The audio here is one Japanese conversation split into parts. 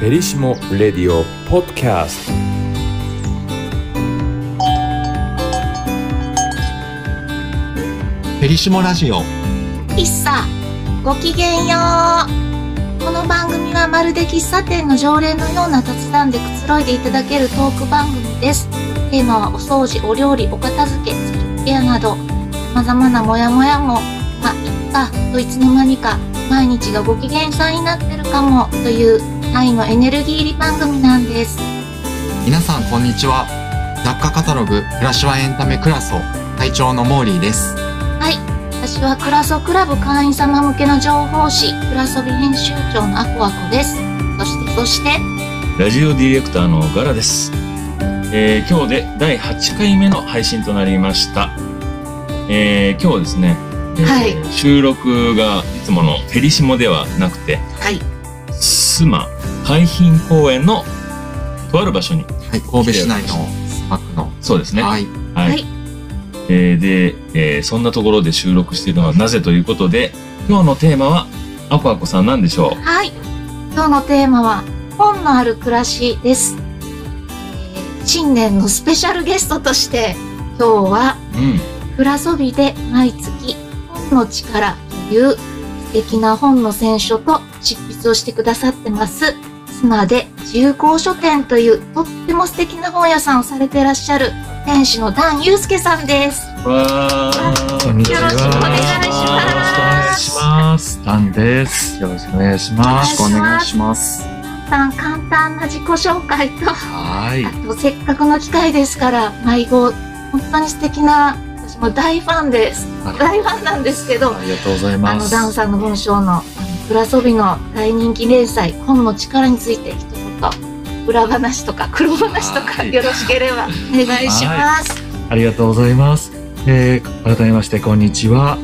フェリシモ・レディオ・ポッドキャストフェリシモラジオ。喫茶。ごきげんよう。この番組はまるで喫茶店の常連のような雑談でくつろいでいただけるトーク番組です。テーマはお掃除お料理お片付けスキンケアなど様々なモヤモヤもまあいっかといつの間にか毎日がご機嫌さんになってるかもという愛のエネルギー入り番組なんです。皆さんこんにちは。雑貨カタログ暮らしはエンタメクラソ隊長のモーリーです。はい。私はクラソクラブ会員様向けの情報誌クラソビ編集長のアコアコです。そしてそしてラジオディレクターのガラです。えー今日で第8回目の配信となりました。えー今日はですね、えーはい。収録がいつものフェリシモではなくて、はい。スマ海浜公園のとある場所に、はい神戸市内のスマックのそうですね。はいはいはいえーで、えーそんなところで収録しているのはなぜということで、今日のテーマは、アコアコさんなんでしょう？はい。今日のテーマは、本のある暮らしです。えー新年のスペシャルゲストとして、今日は、うん。フラソビで毎月、本の力という素敵な本の選書と執筆をしてくださってます。妻で自由校書店というとっても素敵な本屋さんをされていらっしゃる店主のダンユースケさんです。わー。こんにちは。よろしくお願いしますよろしくお願いします。ダンです。よろしくお願いします。よろしくお願いします。さん簡単な自己紹介と、はい。あとせっかくの機会ですから迷子本当に素敵な私も大ファンです大ファンなんですけどありがとうございあます。のダンさんの文章のラソビの大人気連載本の力について一言裏話とか黒話とかはいよろしければお願いしますありがとうございます。えー、改めまして、こんにちは。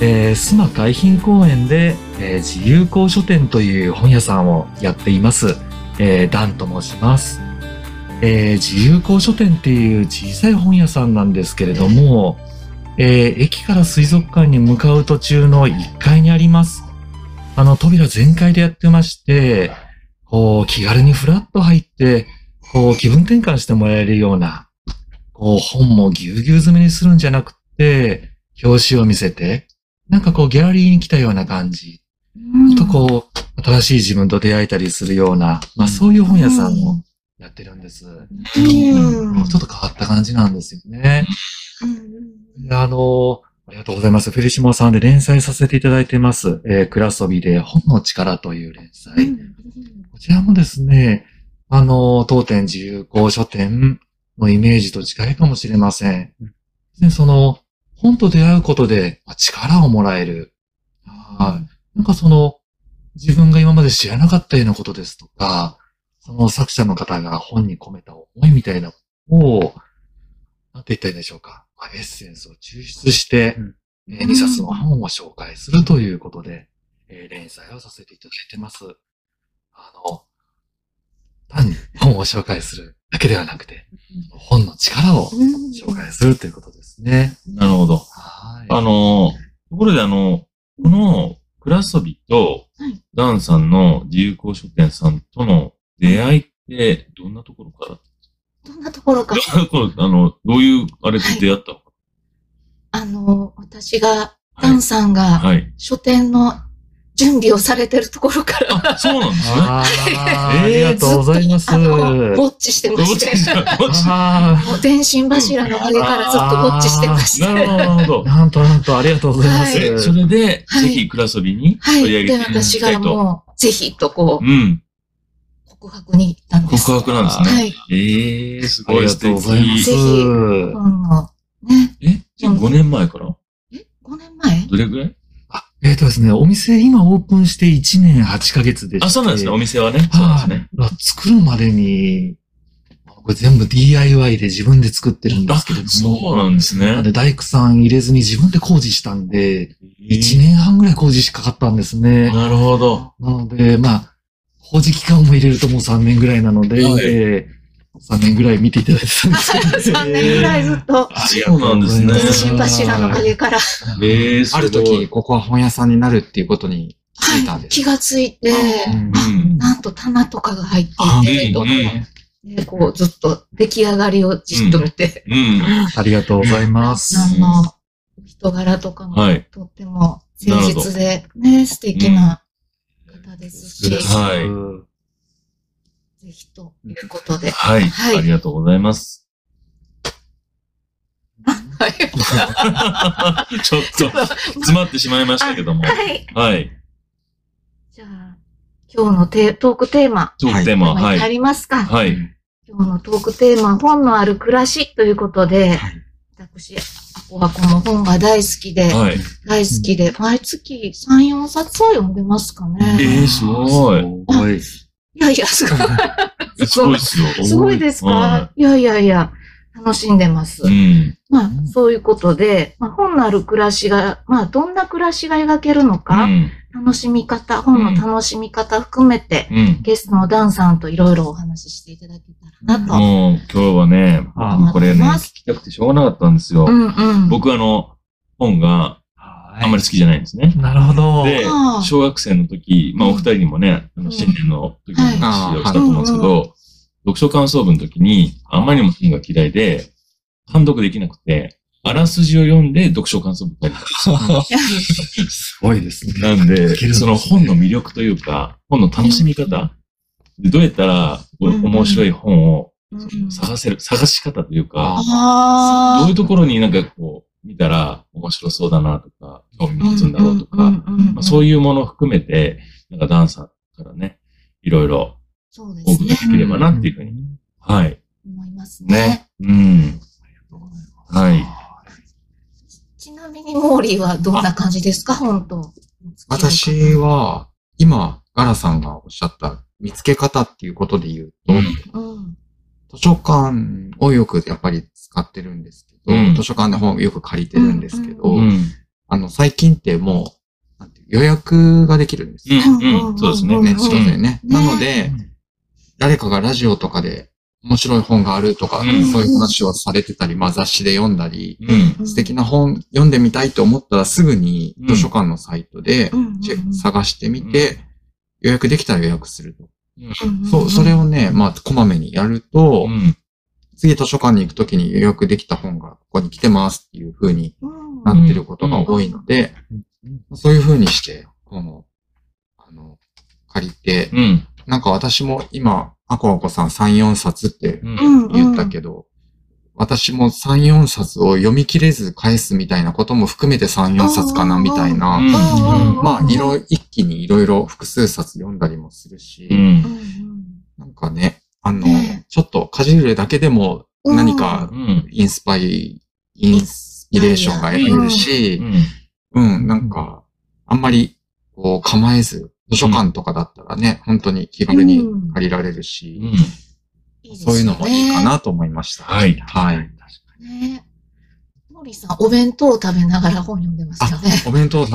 えー、須磨海浜公園で、えー自由校書店という本屋さんをやっています。えー、ダンと申します。えー、自由校書店っていう小さい本屋さんなんですけれども、えー駅から水族館に向かう途中の1階にあります。あの、扉全開でやってまして、こう、気軽にフラッと入って、こう、気分転換してもらえるような、こう、本もぎゅうぎゅう詰めにするんじゃなくて、表紙を見せて、なんかこう、ギャラリーに来たような感じ。あとこう、新しい自分と出会えたりするような、まあそういう本屋さんをやってるんです。うんちょっと変わった感じなんですよね。あの、ありがとうございます。フェリシモさんで連載させていただいてます。えー、クラソビで本の力という連載。こちらもですね、あの、当店自由校書店のイメージと近いかもしれません。でその、本と出会うことでまあ力をもらえる。はい。なんかその、自分が今まで知らなかったようなことですとか、その作者の方が本に込めた思いみたいなのを、なんて言ったらいいんでしょうか。まあエッセンスを抽出して、えー2冊の本を紹介するということで、えー連載をさせていただいてます。あの、単に本を紹介するだけではなくて、本の力を紹介するということですね。なるほど。はい。あの、ところであの、このクラソビとはいダンさんの自由校書店さんとの出会いってどんなところからどんなところか あの、どういうあれで出会ったの？かあの私がダンさんがはい。書店の準備をされてるところからあ、そうなんですね。ありがとうございます。あの、ウォッチしてまして。もう電信柱の上からずっとウォッチしてまして。なるほど、なるほどー。なんとなんとありがとうございます。はいえそれで、はいぜひクラソビにはい。で、取り上げていただき私がたいと。もう、ぜひとこう、うん。告白に行ったんです。告白なんですね。はい。ええすありがごい素敵。とうございます。ぜひ本の、ね。えじゃあ5年前から？え ?5 年前？どれぐらい？あえっ、とですね、お店今オープンして1年8ヶ月でして。あ、そうなんですね。お店はね。そうですね。はい。作るまでに、これ全部 DIY で自分で作ってるんですけれども。そうなんですね。で大工さん入れずに自分で工事したんで、1年半ぐらい工事しかかったんですね。なるほど。なので、まあ、工事期間も入れるともう3年ぐらいなので、はい。えー3年ぐらい見ていただいてたんですけど、3年ぐらいずっと、そうなんです。ね。電信柱の陰から、ええすごい。ある時、ここは本屋さんになるっていうことに気づいたんです。気がついて、うん。あ、なんんと棚とかが入ってあいて、うんとでこうずっと出来上がりをじっと見て、うん。ありがとうございます。あの、人柄とかもはい。とっても誠実で、ね、素敵な方ですし、はいぜひということで。はい。はいありがとうございます。はい。ちょっと、詰まってしまいましたけども。はい。はい。じゃあ、今日のテートークテーマ、トークテーマ、は入い。りますか、はい。今日のトークテーマ、本のある暮らしということで、私、アコはこの本が大好きで、はい。大好きで、毎月3、4冊を読んでますかね。えー、すごい。すごい。いやいや、すごい。すごいっすよ。すごいですか、、はいやいやいや、楽しんでます。うん。まあ、そういうことで、まあ、本のある暮らしが、まあ、どんな暮らしが描けるのうか、ん。楽しみ方、本の楽しみ方含めて、うん。ゲストのダンさんといろいろお話ししていただけたらなと。もう、今日はね、あこれね、聞きたくてしょうがなかったんですよう。んうん。僕あの、本があんまり好きじゃないんですね。なるほど。で小学生の時、まあお二人にもね、あの新年の時に話をしたと思うんですけはいど、読書感想文の時に、あまりにも本が嫌いで、判読できなくて、あらすじを読んで読書感想文書いてたすごいですね。なんでその本の魅力というか、本の楽しみ方、でどうやったら面白い本をうん探せる、探し方というか、あどういうところになんかこう、見たら面白そうだなとか、興味持つんだろうとか、まあ、そういう。ものを含めて、なんかダンサーからね、いろいろそうですねで。きればなっていうふうに。はい。思いますねね。。うん。はい。ちなみに、モーリーはどんな感じですか？本当。私は、今、ガラさんがおっしゃった見つけ方っていうことで言うと、うんうん。図書館をよくやっぱり使ってるんですけど、うん図書館の本をよく借りてるんですけど、ううん。あの、最近ってもう、なんていう予約ができるんですよ。うん。うん。そうですね。ね、書でね。ねなので、誰かがラジオとかで面白い本があるとか、うんそういう話をされてたり、まあ雑誌で読んだり、うん。素敵な本読んでみたいと思ったらすぐにうん図書館のサイトで探してみて、予約できたら予約すると。うんそう、それをね、まあ、こまめにやると、うん。次図書館に行くときに予約できた本がここに来てますっていう風にうんなってることが多いので、そういう風にして、この、あの、借りて、うん。なんか私も今、アコアコさん3、4冊ってうん。言ったけど、私も3、4冊を読み切れず返すみたいなことも含めて3、4冊かなみたいな。うんうんまあ、いろ、一気にいろいろ複数冊読んだりもするし、うん。うんなんかね、あの、ねちょっとかじるだけでも何かうん。インスパイ、インスピレーションが得られるしう、ん。うん、なんか、あんまり、こう、構えず、図書館とかだったらね、本当に気軽に借りられるし、うん。そういうのもいいかなと思いました。はいはい。ね。モさん、お弁当を食べながら本読んでますよね。お弁当、あ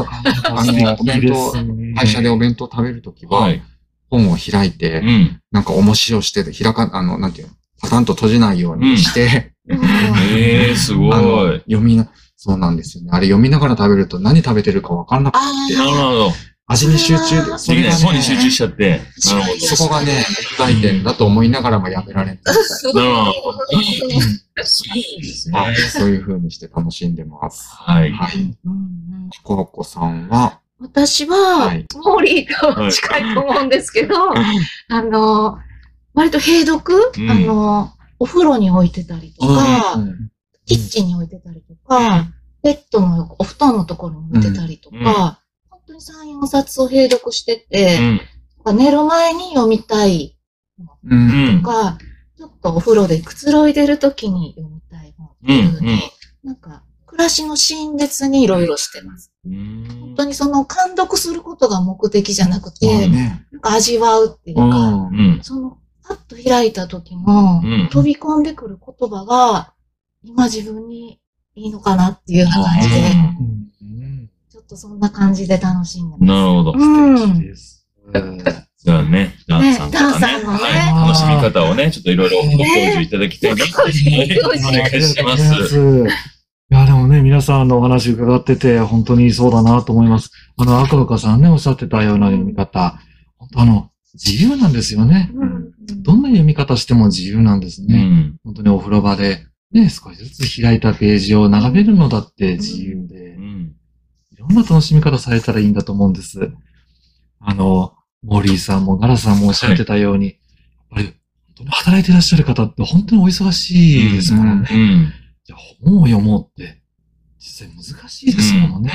の、お弁当、会社でお弁当食べるときは、はい。本を開いて、うん。なんか重しをして、開か、あの、なんていうの、パタンと閉じないようにして、ええ、すごい。読みな、そうなんですよね。あれ読みながら食べると何食べてるかわかんなくあて、なるほど。味に集中で、そできない。れが本に集中しね、ちゃって。なるほそこがね、問題点だと思いながらもやめられない。ど。なるほど。そうですね。はいそういう風にして楽しんでます。はい。はい。うんうんコロコさんは、私は、はいモーリーと近いと思うんですけど、あの、割と閉読、うんあの、お風呂に置いてたりとか、うんキッチンに置いてたりとか、ベッドの横お布団のところに置いてたりとか、に3、4冊を閉読してて、うん。寝る前に読みたいう。うんん。とか、ちょっとお風呂でくつろいでる時に読みたい本っていうふうに、うんうんなんか、暮らしのシーン別にいろいろしてます。本当にその、監読することが目的じゃなくて、ね。なんか味わうっていううか、んうん。その、パッと開いた時の、うん飛び込んでくる言葉が、今自分にいいのかなっていうような感じで、っとそんな感じで楽しんでます。なるほど。うん。です。じゃあね、ダンさんのねはい、楽しみ方をね、ちょっといろいろご教授いただきたいなと、はいお願いします。いや、でもね、皆さんのお話伺ってて、本当にそうだなと思います。あの、赤岡さんね、おっしゃってたような読み方。本当あの、自由なんですよね。どんな読み方しても自由なんですうね。ん。本当にお風呂場で、ね、少しずつ開いたページを眺めるのだって自由でう、ん。な楽しみ方されたらいいんだと思うんです。あの、モーリーさんもガラさんもおっしゃってたように、やっぱり、本当に働いてらっしゃる方って本当にお忙しいですものね。うん。じゃあ本を読もうって、実際難しいですものね。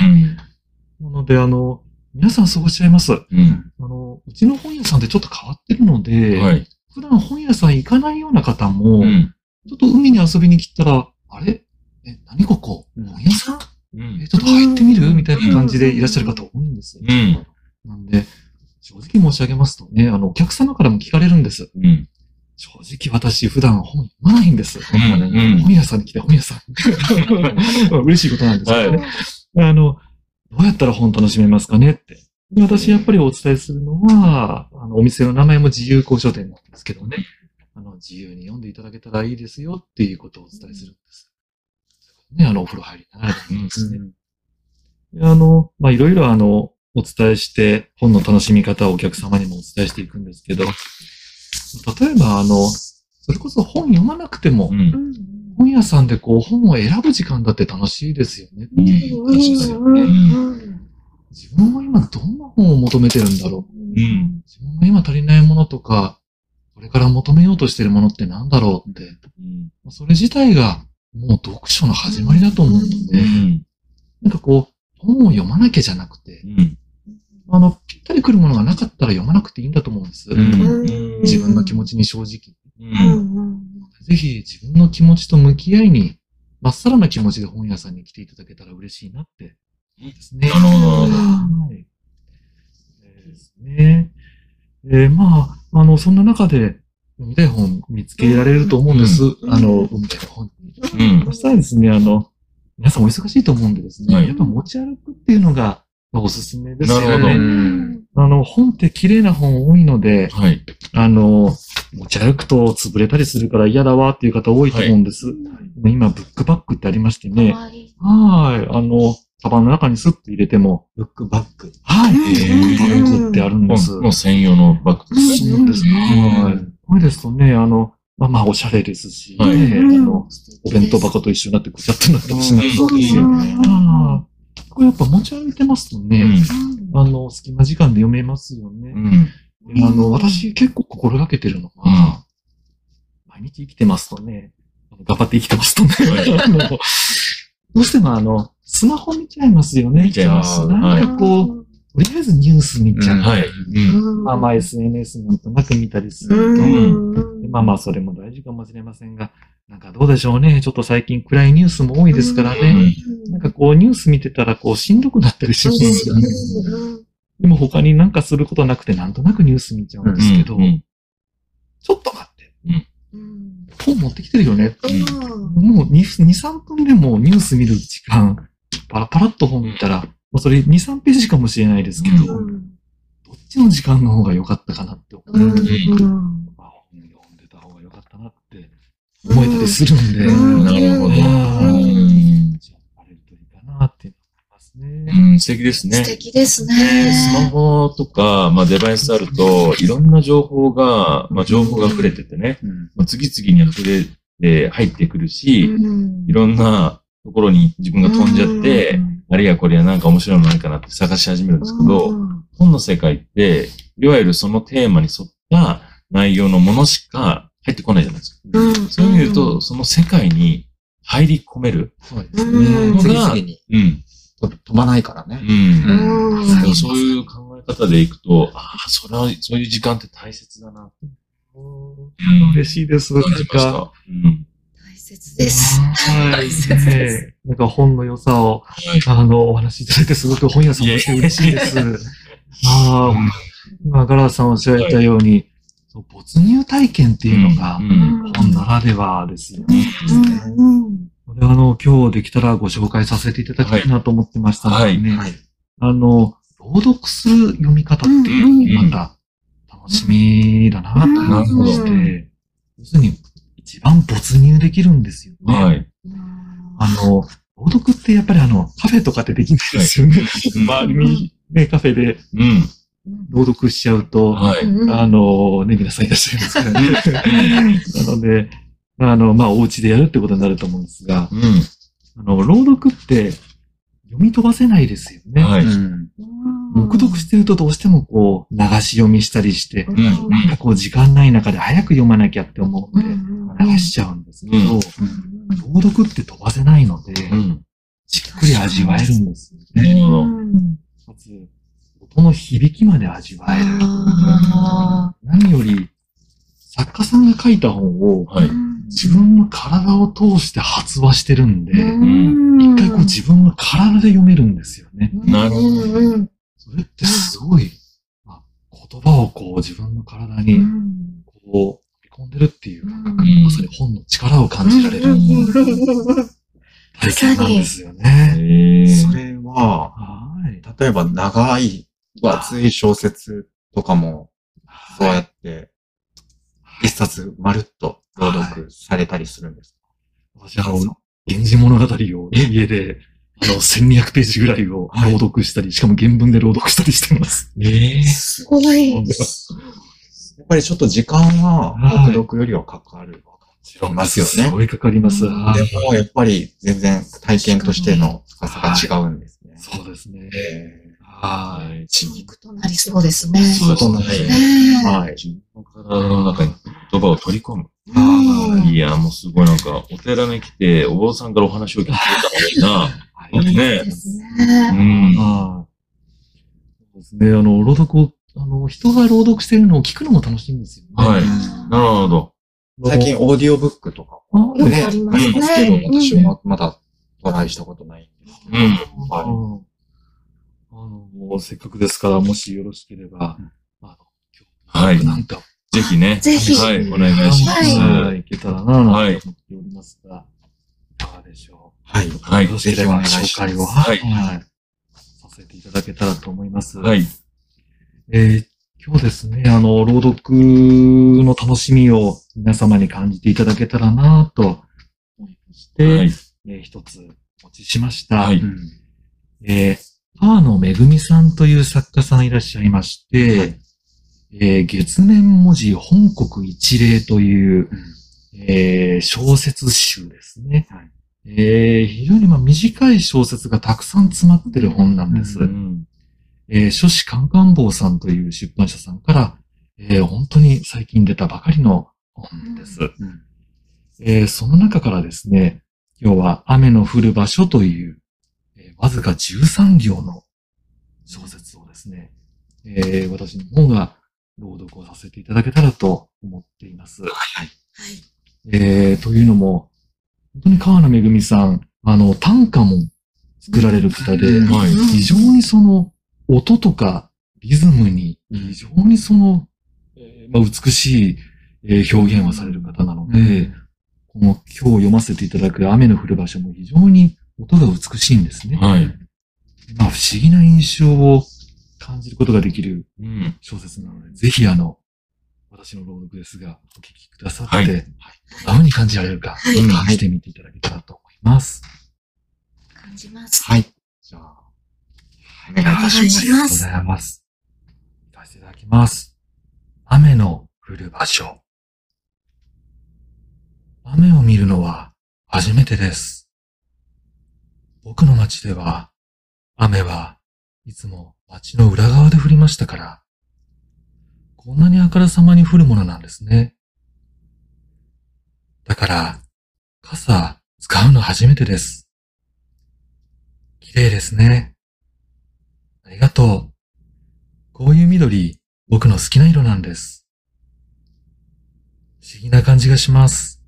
なので、あの、皆さんそうおっしゃいます。うん。あの、うちの本屋さんってちょっと変わってるので、はい。普段本屋さん行かないような方も、うん。ちょっと海に遊びに来たら、あれ？え、何ここ？本屋さん？うんえ、ちょっと入ってみる？みたいな感じでいらっしゃる方多いんですよ。うん。なんで、正直申し上げますとね、あの、お客様からも聞かれるんです。うん。正直私普段本読まないんです。うんうん本屋さんに来て本屋さん。嬉しいことなんですけどね。あの、どうやったら本楽しめますかねって。で私やっぱりお伝えするのは、あの、お店の名前も自由交渉店なんですけどね。あの、自由に読んでいただけたらいいですよっていうことをお伝えするんです。ね、あの、お風呂入りながらでもいいですね。であの、まあ、いろいろあの、お伝えして、本の楽しみ方をお客様にもお伝えしていくんですけど、例えばあの、それこそ本読まなくてもう、ん。本屋さんでこう本を選ぶ時間だって楽しいですよね。うんですよね自分は今どんな本を求めてるんだろう。うん。自分が今足りないものとか、これから求めようとしてるものって何だろうって、うん。それ自体がもう読書の始まりだと思うので、うん。なんかこう、本を読まなきゃじゃなくて、うん。あの、ぴったり来るものがなかったら読まなくていいんだと思うんです。うん。自分の気持ちに正直。うん。ぜひ自分の気持ちと向き合いに、まっさらな気持ちで本屋さんに来ていただけたら嬉しいなって。ですね。なるほどはい。ですね。えーまあ、あの、そんな中で、読みたい本見つけられると思うんです。うんあの、読みたい本に。うんそ。したらですね、あの、皆さんお忙しいと思うんでですね、はいやっぱ持ち歩くっていうのが、まあおすすめですよね。なるほどうんあの、本って綺麗な本多いので、はい。あの、持ち歩くと潰れたりするから嫌だわっていう方多いと思うんです。今、ブックバッグってありましてね。可愛いはい。あの、カバンの中にスッと入れても、ブックバッグ。はい。うんブックバッグってあるんです。もう専用のバッグです。そうですね。はい。これですとね、あの、まあまあ、おしゃれですし、はい。ねあの、お弁当箱と一緒になってぐちゃっとなったりしないそうですし。よねああこれやっぱ持ち歩いてますとうね、ん。あの、隙間時間で読めますよね。うん。であの、私結構心がけてるのは、毎日生きてますとね、あの頑張って生きてますとね、どうしてもあの、スマホ見ちゃいますよね。見ちゃいます。なんかこう、とりあえずニュース見ちゃう。うんはい。うん。まあまあ SNS なんとなく見たりすると、うんでまあまあそれも大事かもしれませんが、なんかどうでしょうね。ちょっと最近暗いニュースも多いですからね。なんかこうニュース見てたらこうしんどくなったりしますよね。でも他になんかすることなくてなんとなくニュース見ちゃうんですけど、うんちょっと待って。本持ってきてるよね。うんもう2、2 3分でもニュース見る時間、パラパラっと本見たら、まあそれ2、3ページかもしれないですけど、うん。どっちの時間の方が良かったかなって思う。うん。まあ本読んでた方が良かったなって思えたりするんで、うん。なるほど。うん。うん。じゃあ、あれるといいかなって思いますね。うん、素敵ですね。素敵ですスね。マホとか、まあ、デバイスあると、いろんな情報が、まあ、情報が溢れててね、まあ、次々に溢れて入ってくるし、いろんなところに自分が飛んじゃって、あるいはこれはなんか面白いのないかなって探し始めるんですけど、本の世界って、いわゆるそのテーマに沿った内容のものしか入ってこないじゃないですか。そういう意味で言うと、その世界に入り込める。そうですうんね。次々にうん。と飛ばないからね。うん。うんそういう考え方でいくと、ああ、それは、そういう時間って大切だなって。嬉しいです。感じました。うん。大切です。はい。大切ですねなんか本の良さを、あの、お話しいただいてすごく本屋さんとして嬉しいです。ああ、今、ガラスさんおっしゃられたように、そう没入体験っていうのがう、ん。本ならではですよね。うんこれあの、今日できたらご紹介させていただきたいなと思ってましたのでね。はい。あの、朗読する読み方っていうまた楽しみだなと思いましうんて、要するに一番没入できるんですよね。はい。あの、朗読ってやっぱりあの、カフェとかでできないですよね。うん周りにね、カフェでうん。朗読しちゃうと、はい。あの、ね、皆さんいらっしゃいますからね。なので、あの、まあ、お家でやるってことになると思うんですが、うん。あの、朗読って読み飛ばせないですよね。はい。黙読してるとどうしてもこう、流し読みしたりして、うんなんかこう、時間ない中で早く読まなきゃって思うんで、流しちゃうんですけど、うん朗読って飛ばせないので、うん。じっくり味わえるんですよなね。るほど。かつ、音の響きまで味わえる。あ何より、作家さんが書いた本をはい。ー自分の体を通して発話してるんで、うん一回こう自分の体で読めるんですよね。なるほどそれってすごい、まあ言葉をこう自分の体うにんこう、込んでるっていうう感ん覚、まさに本の力を感じられる体験なんですよね。それは、はい。例えば長い、分厚い小説とかも、そうやって、一冊まるっと朗読されたりするんです私、あの、源氏物語を家で、あの、1200ページぐらいを朗読したり、しかも原文で朗読したりしてます。ええすごい。やっぱりちょっと時間は、はい黙読よりはかかる。違いますよねすごいかかります。でも、やっぱり全然体験としての深さが違うんですね。そうですね。えはい。刺激となりそうですね。そうですね。はい。自分の体の中に言葉を取り込む。うんいや、もうすごいなんか、お寺に来て、お坊さんからお話を聞いてた方がいいな。ねですうね。ん。はい。そうですね。あの、朗読を、あの、人が朗読してるのを聞くのも楽しいんですよね。はいなるほど。最近オーディオブックとかね、ありますねありますけど、うん私はまだトライしたことないんですけど。うん。あの、あの、せっかくですから、もしよろしければ、あの、はい今日なんか、ぜひね。ぜひはい、お願いします。はい、いけたらな、なんて思っておりますが、いかがでしょはい。う。はいよろしければぜひお願いします紹介を、はいはい、させていただけたらと思います。はい。えー今日ですね、あの、朗読の楽しみを皆様に感じていただけたらなと思いまして、はい。えー一つお持ちしました。はいえー、川野めぐみさんという作家さんいらっしゃいまして、えー月面文字本国一例という、えー小説集ですね。えー非常にまあ短い小説がたくさん詰まってる本なんです。うん。えー書士カンカン坊さんという出版社さんから、えー本当に最近出たばかりの本です。えーその中からですね、今日は雨の降る場所という、えーわずか13行の小説をですね、えー私の方が朗読をさせていただけたらと思っています。はい。えーというのも、本当に川名めぐみさん、あの、短歌も作られる方で、うんはい非常にその音とかリズムに非常にその、えーまあ、美しいえー表現をされる方なので、この今日読ませていただく雨の降る場所も非常に音が美しいんですね。はい。まあ、不思議な印象を感じることができるうん。小説なので、ぜひあの、私の朗読ですが、お聞きくださって、はいどんな風に感じられるか、はい感じてみていただけたらと思います。感じます。はい。じゃあ、お願いいたします。ありがとうございます。いかせていただきます。雨の降る場所。雨を見るのは初めてです。僕の町では、雨はいつも町の裏側で降りましたから、こんなにあからさまに降るものなんですね。だから、傘使うの初めてです。綺麗ですね。ありがとう。こういう緑、僕の好きな色なんです。不思議な感じがします。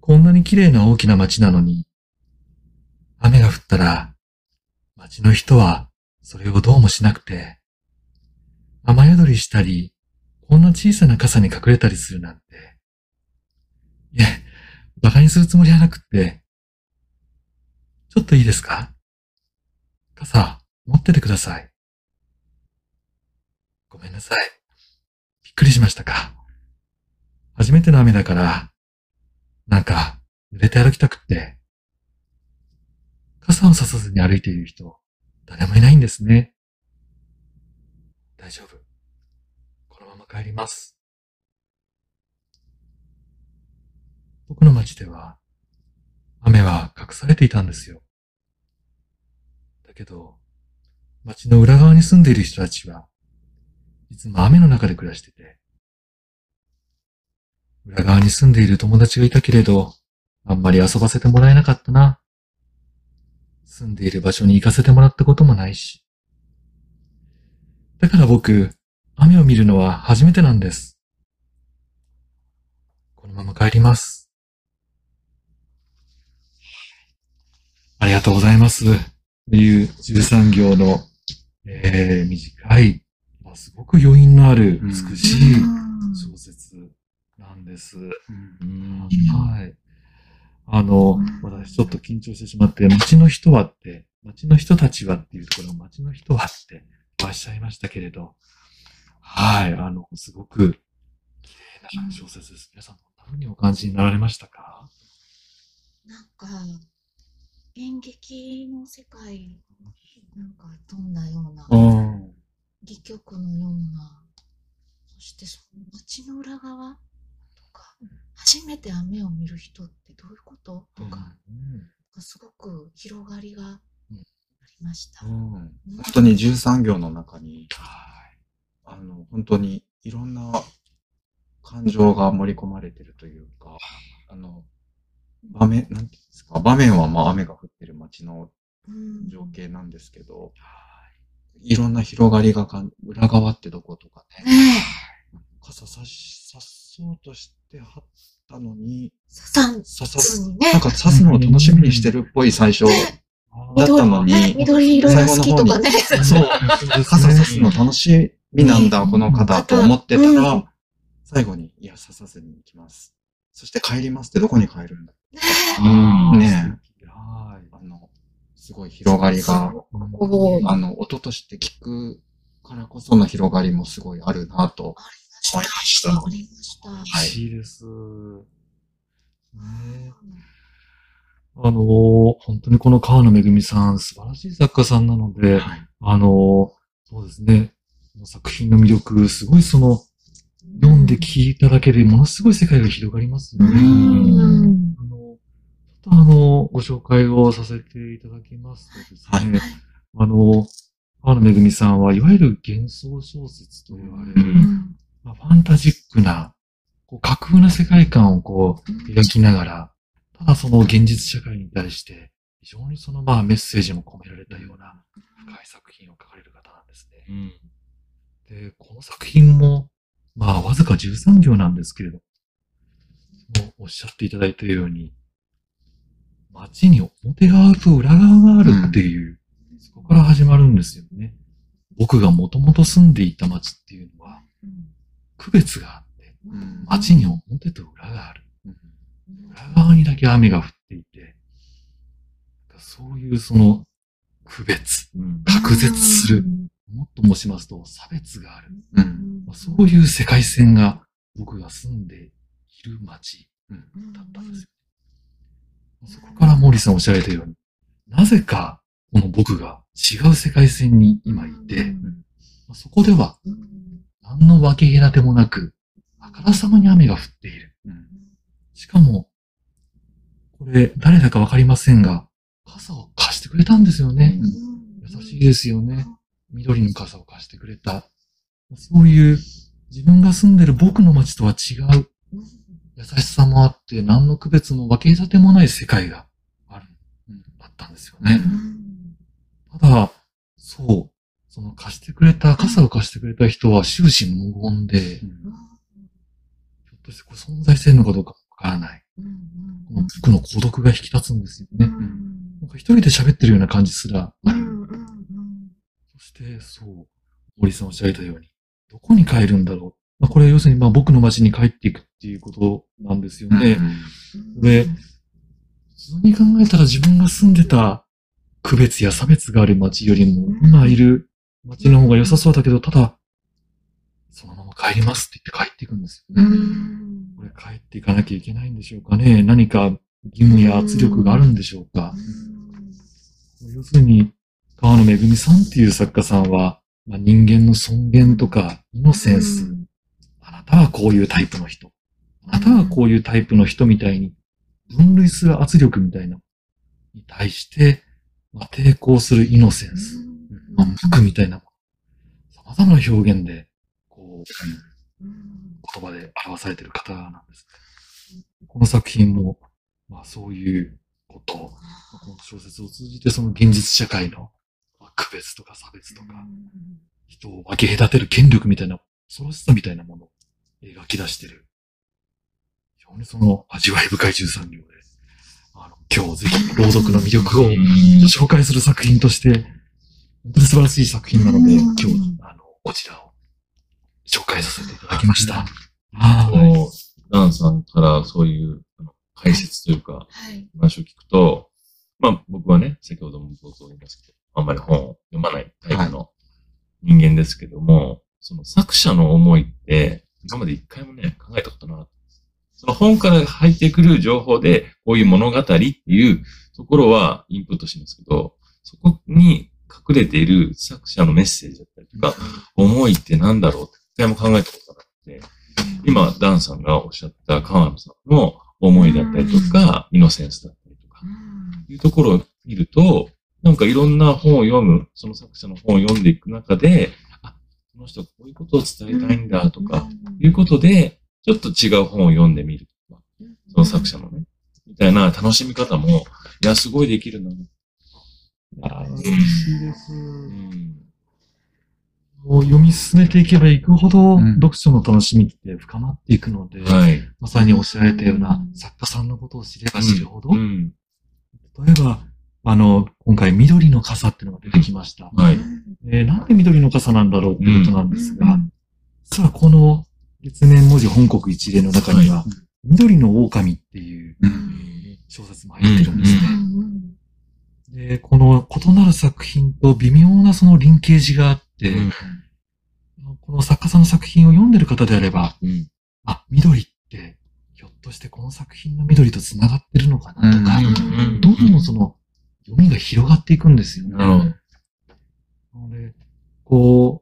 こんなに綺麗な大きな街なのに、雨が降ったら、街の人はそれをどうもしなくて、雨宿りしたり、こんな小さな傘に隠れたりするなんて。いえ、馬鹿にするつもりはなくって、ちょっといいですか？傘、持っててください。ごめんなさい。びっくりしましたか。初めての雨だから、なんか、濡れて歩きたくって。傘をささずに歩いている人、誰もいないんですね。大丈夫。このまま帰ります。僕の町では、雨は隠されていたんですよ。だけど、町の裏側に住んでいる人たちは、いつも雨の中で暮らしてて、裏側に住んでいる友達がいたけれど、あんまり遊ばせてもらえなかったな。住んでいる場所に行かせてもらったこともないし。だから僕、雨を見るのは初めてなんです。このまま帰ります。ありがとうございます。という13行の、えー、短い、まあ、すごく余韻のある美しい小説なんです。うんはい。あの、私ちょっと緊張してしまって、街の人はって、街の人たちはっていうところ、街の人はっておっしゃいましたけれど、はい、あの、すごく綺麗な小説です。皆さん、どんな風にお感じになられましたか？なんか、演劇の世界、なんか飛んだような、うん。戯曲のような、そしてその街の裏側とか、初めて雨を見る人ってどういうこと？とか、すごく広がりがありました。うん。本当に13行の中に、あの、本当にいろんな感情が盛り込まれてるというか、あの、場面、なんていうんですか、場面はまあ雨が降ってる街のうん情景なんですけど、い。ろんな広がりがかん、裏側ってどことかね、ね傘さし、さそうとしてはったのに、え、ささんささつにねなん、か刺すのを楽しみにしてるっぽい最初。ね。だったのに、ね緑色が好きとかね。そう、傘さすの楽しみなんだ、この方と思ってたうらん、最後に、いや、刺さずに行きます。そして帰りますってどこに帰るんだ？うん。ねえ。はい。あの、すごい広がりが、あの、音として聞くからこその広がりもすごいあるなと。ありました。ありました。はい嬉しいです。ねあのー本当にこの川野めぐみさん、素晴らしい作家さんなので、はい。あのーそうですね、この作品の魅力、すごいその、読んで聞いただけでものすごい世界が広がりますよね。とあの、ご紹介をさせていただきますとですね、あの、川野めぐみさんはいわゆる幻想小説と言われる、うんまあ、ファンタジックな、こう架空な世界観をこう描きながら、ただその現実社会に対して、非常にそのまあメッセージも込められたような深い作品を書かれる方なんですね。うん。で、この作品も、まあわずか13行なんですけれど、もうおっしゃっていただいたように、街に表側と裏側があるっていう、そこから始まるんですよね。僕がもともと住んでいた街っていうのは、区別があって、うん街に表と裏がある。うん裏側にだけ雨が降っていて、そういうその区別、うん。隔絶する、もっと申しますと差別がある。うんまあそういう世界線が僕が住んでいる街だったんですよ。そこからモーリーさんおっしゃられたように、なぜかこの僕が違う世界線に今いて、まあそこでは何の分け隔てもなく、あからさまに雨が降っている。うんしかも、これ誰だかわかりませんが、傘を貸してくれたんですよね。優しいですよね。緑の傘を貸してくれた。そういう自分が住んでる僕の街とは違う優しさもあって何の区別も分け隔てもない世界がある、だったんですよね。ただ、そう、その貸してくれた、傘を貸してくれた人は終始無言で、ひょっとしてこれ存在してるのかどうかわからない。この僕の孤独が引き立つんですよね。なんか一人で喋ってるような感じすらある。そして、そう、森さんおっしゃられたように、どこに帰るんだろう。まあ、これ要するにまあ僕の街に帰っていくっていうことなんですよね。これ、普通に考えたら自分が住んでた区別や差別がある街よりも、今いる街の方が良さそうだけど、ただ、そのまま帰りますって言って帰っていくんですよね。これ帰っていかなきゃいけないんでしょうかね。何か義務や圧力があるんでしょうか。要するに、川野めぐみさんっていう作家さんは、まあ、人間の尊厳とか、イノセンス、あなたはこういうタイプの人、あなたはこういうタイプの人みたいに、分類する圧力みたいな、に対して、まあ、抵抗するイノセンス、まあ、無垢みたいな、様々な表現で、こう、言葉で表されている方なんですね。この作品も、まあそういうこと、まあこの小説を通じてその現実社会のまあ区別とか差別とか、人を分け隔てる権力みたいな、恐ろしさみたいなものを描き出している。非常にその味わい深い13行で、あの、今日ぜひ朗読の魅力を紹介する作品として、本当に素晴らしい作品なので、うん今日、あの、こちらを紹介させていただきました。こはい。のダンさんからそういうあの解説というか、はい。話を聞くと、まあ僕はね、先ほども冒頭言いましたけど、あんまり本を読まないタイプの人間ですけども、その作者の思いって、今まで一回もね、考えたことなかっ。その本から入ってくる情報で、こういう物語っていうところはインプットしますけど、そこに隠れている作者のメッセージだったりとか、思いって何だろうって一回も考えたことがなくて、今、ダンさんがおっしゃった川野さんの思いだったりとか、イノセンスだったりとか、いうところを見ると、なんかいろんな本を読む、その作者の本を読んでいく中で、あ、この人はこういうことを伝えたいんだとか、いうことで、ちょっと違う本を読んでみるとか、その作者のね、みたいな楽しみ方も、いや、すごいできるな。あー嬉しいです。うん。もう読み進めていけばいくほど、うん読書の楽しみって深まっていくので、はい。まさにおっしゃられたような作家さんのことを知れば知るほど、うん。例えば、あの、今回緑の傘っていうのが出てきました。はい。えーなんで緑の傘なんだろうっていうことなんですが、うん実はこの月面文字本国一例の中には、はい緑の狼っていううん小説も入ってるんですね。うんで、この異なる作品と微妙なそのリンケージがあって、うんこの作家さんの作品を読んでる方であれば、うん。あ、緑って、ひょっとしてこの作品の緑と繋がってるのかなとか、うんどんどんその読みが広がっていくんですよね。なるほど。なので、こう、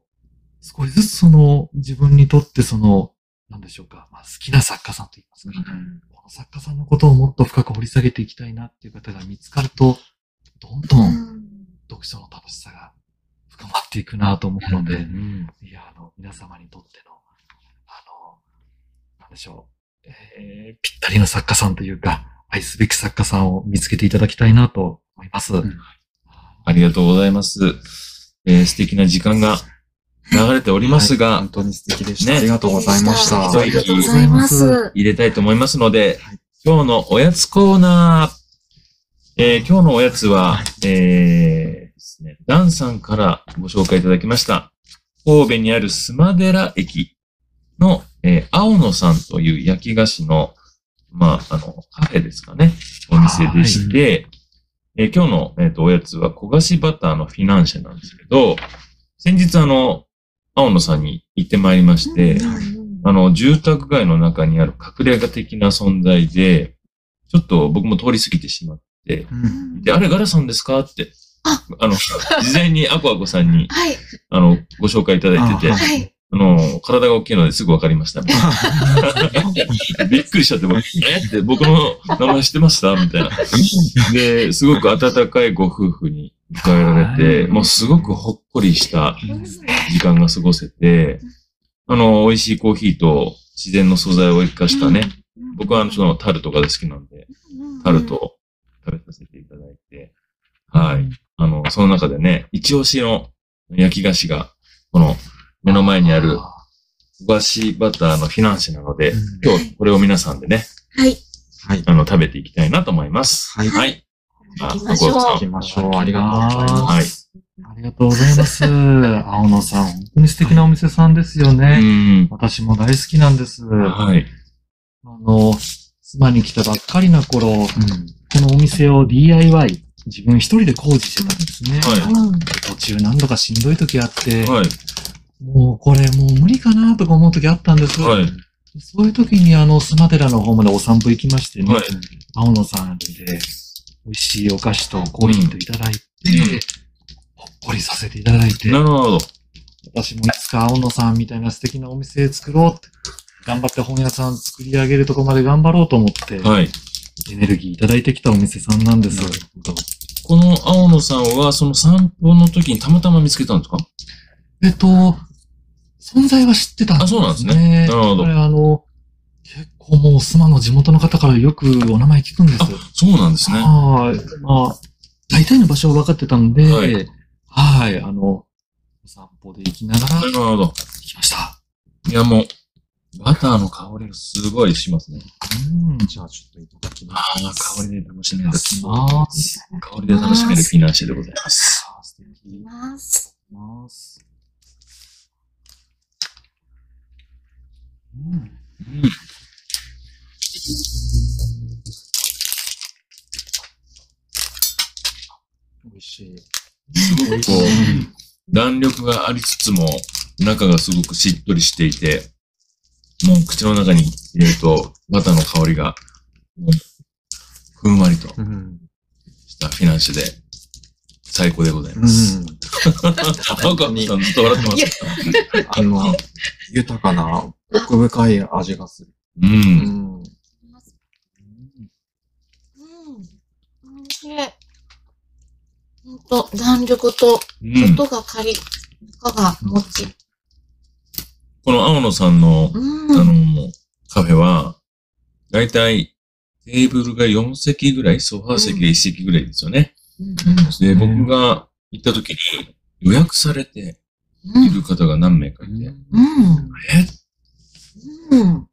少しずつその自分にとってその、なんでしょうか、まあ、好きな作家さんと言いますか、この作家さんのことをもっと深く掘り下げていきたいなっていう方が見つかると、どんどん読書の楽しさが深まっていくなと思うので、うん。いや、あの、皆様にとっての、あの、なんでしょう、えー、ぴったりの作家さんというか、愛すべき作家さんを見つけていただきたいなと思います。んありがとうございます。えー素敵な時間が流れておりますが、本当に素敵でした。ねありがとうございました。一息ありがとうございます。入れたいと思いますので、今日のおやつコーナー、えー今日のおやつは、えーですね、ダンさんからご紹介いただきました、神戸にあるスマデラ駅の、えー青野さんという焼き菓子の、まあ、あの、カフェですかね、お店でして、えー今日の、えーとおやつは焦がしバターのフィナンシェなんですけど、先日あの、青野さんに行ってまいりまして、あの、住宅街の中にある隠れ家的な存在で、ちょっと僕も通り過ぎてしまって、うんで、あれガラさんですかって、ああの、事前にアコアコさんに、はい。あの、ご紹介いただいてて、ああはい。の、体が大きいのですぐわかりました、ね。びっくりしちゃって、僕、え？って僕の名前知ってました？みたいな。で、すごく温かいご夫婦に迎えられて、はいもうすごくほっこりした時間が過ごせて、あの、美味しいコーヒーと自然の素材を生かしたね、僕はあの、そのタルトが好きなんで、タルトを食べさせていただいて、はい。あの、その中でね、一押しの焼き菓子が、この目の前にある焦がしバターのフィナンシェなので、うん今日これを皆さんでね、はい。はい。あの、食べていきたいなと思います。はいはい。行きましょう行きましょう。ありがとうございます。ありがとうございます。青野さん、本当に素敵なお店さんですようね。ん。私も大好きなんです。はい。あの、妻に来たばっかりな頃、うんこのお店を DIY、自分一人で工事してたんですね。は途中何度かしんどい時あって、はい。もうこれもう無理かなとか思う時あったんです。はい。そういう時にあの、スマテラの方までお散歩行きましてね、はい。青野さんで美味しいお菓子とコーヒーといただいて、うんほっこりさせていただいて、なるほど。私もいつか青野さんみたいな素敵なお店作ろうって、頑張って本屋さん作り上げるとこまで頑張ろうと思って、はい。エネルギーいただいてきたお店さんなんです。この青野さんは、その散歩の時にたまたま見つけたんですか？えっと、存在は知ってたんですね。あそうなんですねなるほどこれあの、もうスマの地元の方からよくお名前聞くんです。あ、そうなんですね。はい。まあ、大体の場所は分かってたんで、ははいい。あの、お散歩で行きながらなるほど。行きました。いや、もう、バターの香りがすごいしますね。うん。じゃあちょっといただきまあす。あ、香りで楽しめる。ます。香りで楽しめるフィナンシェでございます。素敵。ます。ます。うん。美味しい。すごくこう、弾力がありつつも、中がすごくしっとりしていて、もう口の中に入れると、バターの香りが、ふんわりとうん。したフィナンシェで、最高でございうん。ます。赤さんずっと笑ってます。あの、豊かな、奥深い味がする。う。うんん。うん。美味しい。ほんと、弾力と、うん。外がカリッ、中がもち。この青野さんの、うん。あの、カフェは、だいたいテーブルが4席ぐらい、ソファー席が1席ぐらいですよね。うんで、僕が行った時に予約されてうんいる方が何名かいて、うん。えうん。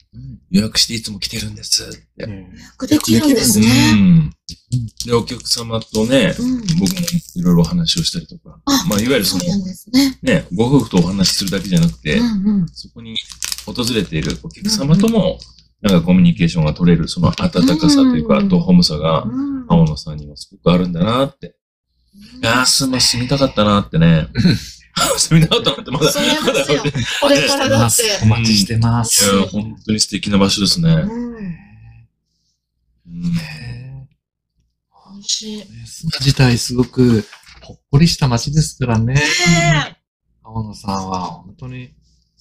予約していつも来てるんですって。楽できるんですうね。ん。で、お客様とね、うん。僕もいろいろお話をしたりとか、あまあ、いわゆるその、ね。ね、ご夫婦とお話しするだけじゃなくて、うんうん。そこに訪れているお客様とも、なんかコミュニケーションが取れる、その温かさというか、うんアットホームさが、うん青野さんにはすごくあるんだなって。いやー、すま住みたかったなってね。住みたかったなって、まだ、まだ、ますよこれからだって。お待ちしてます。いやー、本当に素敵な場所ですね。うん。美味しい。えスマ自体すごくほっこりした街ですからね。ね青野さんは本当に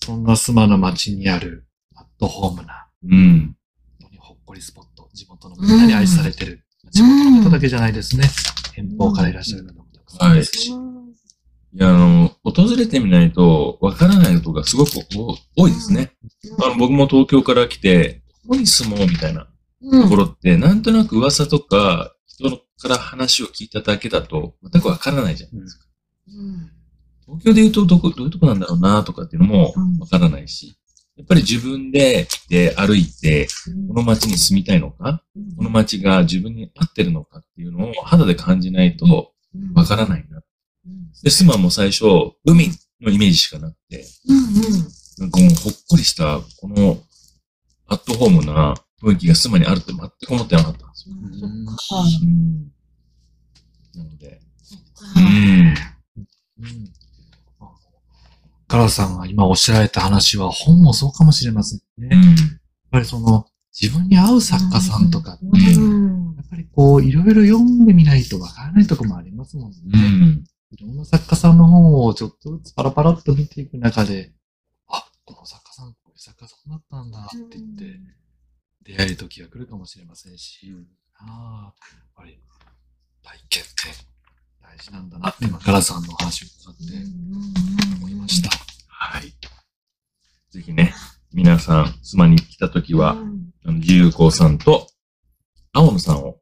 そんなスマの街にあるアットホームな、うん。本当にほっこりスポット、地元のみんなに愛されてる。地元の方だけじゃないですね。遠方からいらっしゃる方もたくさんですし。うんいや、あの、訪れてみないと、わからないことがすごく多多いですね。あの、僕も東京から来て、ここに住もうみたいなうんところって、なんとなく噂とか、人から話を聞いただけだと、全くわからないじゃないですか。うん東京で言うと、どこ、どういうとこなんだろうなとかっていうのもうんわからないし、やっぱり自分で来て歩いて、この街に住みたいのか、この街が自分に合ってるのかっていうのを肌で感じないとわからないな。で、スマも最初、海のイメージしかなくて、うんうんなんかもうほっこりした、この、アットホームな雰囲気がスマにあるって全く思ってなかったんですよ。そっか。うん。なので、うん。うんカラさんが今おっしゃられた話は本もそうかもしれませんね。やっぱりその自分に合う作家さんとかって、うんやっぱりこういろいろ読んでみないとわからないとこもありますもんね。うん。いろんな作家さんの本をちょっとずつパラパラっと見ていく中で、あ、この作家さん、こういう作家さんだったんだって言って、出会える時が来るかもしれませんし、ああ、やっぱり体験って大事なんだなって今、カラさんのお話を伺って思いました。はい。ぜひね、皆さん、スマに来た時は、あの自由光さんと青野さんを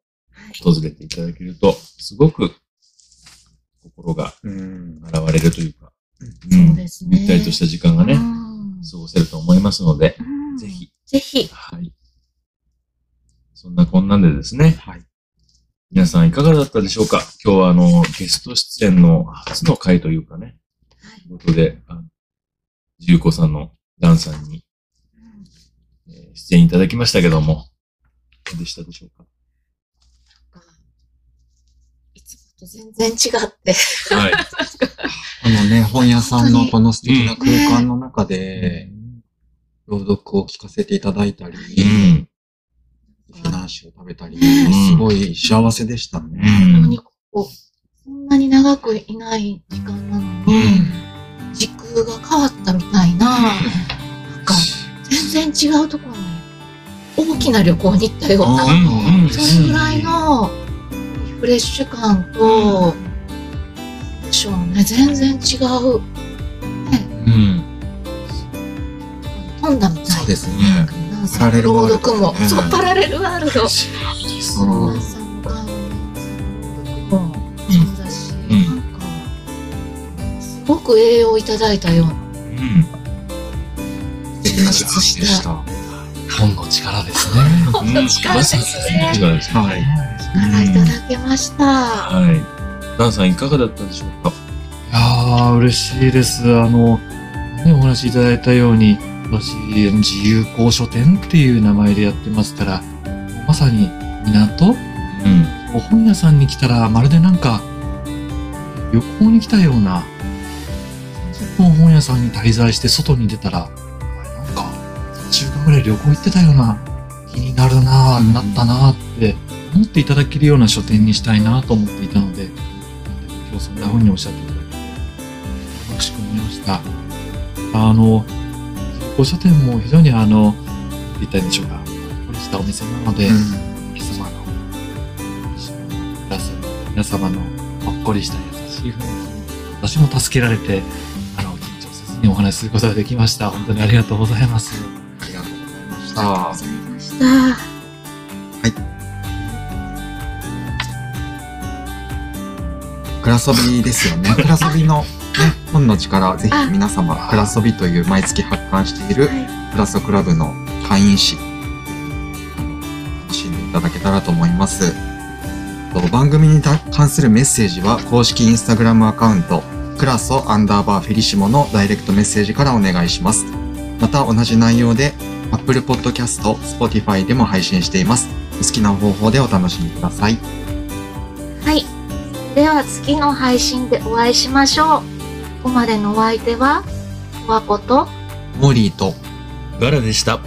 訪れていただけると、すごく心がうん。現れるというか、うそうんで、すね。ゆったりとした時間がね、うん過ごせると思いますので、うんぜひ。ぜひ。はい。そんなこんなんでですね、はい。皆さんいかがだったでしょうか？今日はあの、ゲスト出演の初の回というかね、ということで、あの自由子さんのダンさんに、えー出演いただきましたけども、どうでしたでしょうかいつもと全然違って。はい。このね、本屋さんのこの素敵な空間の中で、朗読を聞かせていただいたり、うん。フィナンシェを食べたり、んすごい幸せでしたうね。ん。ここ、そんなに長くいない時間なのうに、ん。時空が変わったみたいな、なんか全然違うところに大きな旅行に行ったような、それぐらいのリフレッシュ感と、でしょうね、全然違う、ね、うん。飛んだみたいそうですね。なんかパラレルワールド朗読も、ねそう、パラレルワールド。うん皆さんの顔もそうだし、うんなんか、すごく栄養をいただいたような、うん。素敵な時間でした。本の力ですね。本当力ですね。力ですね。はい。力いただけました。はい。ダンさんいかがだったでしょうか？いやー、嬉しいです。あの、ね、お話しいただいたように、私、自由校書店っていう名前でやってますから、まさに港？うん。本屋さんに来たら、まるでなんか、旅行に来たような、30分本屋さんに滞在して外に出たら、なんか、3週間ぐらい旅行行ってたような気になるなぁ、なったなぁって思っていただけるような書店にしたいなと思っていたので、今日そんな風におっしゃっていただいて、楽しく思いました。あの、ご書店も非常にあの、言ったらいいんでしょうか、こりしたお店なので、皆様の、皆様皆様のほっこりした優しい雰囲気に、私も助けられて、あの、緊張せずにお話しすることができました。本当にありがとうございます。ありがとうございましありがとうたご。ざいました。ラソビですよね。クラソビの、ね、本の力、ぜひ皆様、クラソビという毎月発刊しているクラソクラブの会員誌、楽しんでいただけたらと思います。と番組に関するメッセージは公式インスタグラムアカウント、クラソアンダーバーフェリシモのダイレクトメッセージからお願いします。また同じ内容で Apple Podcast、Spotify でも配信しています。お好きな方法でお楽しみください。では次の配信でお会いしましょう。ここまでのお相手は、おわこと、モーリーと、ガラでした。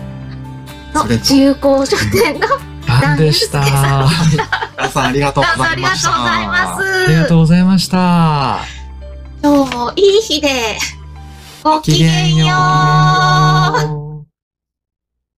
とそれと自由工書店の ダンでした。皆さんありがとうございましりがとうございた。ます。りがとうございました。今日もいい日で、ごきげんよう。う。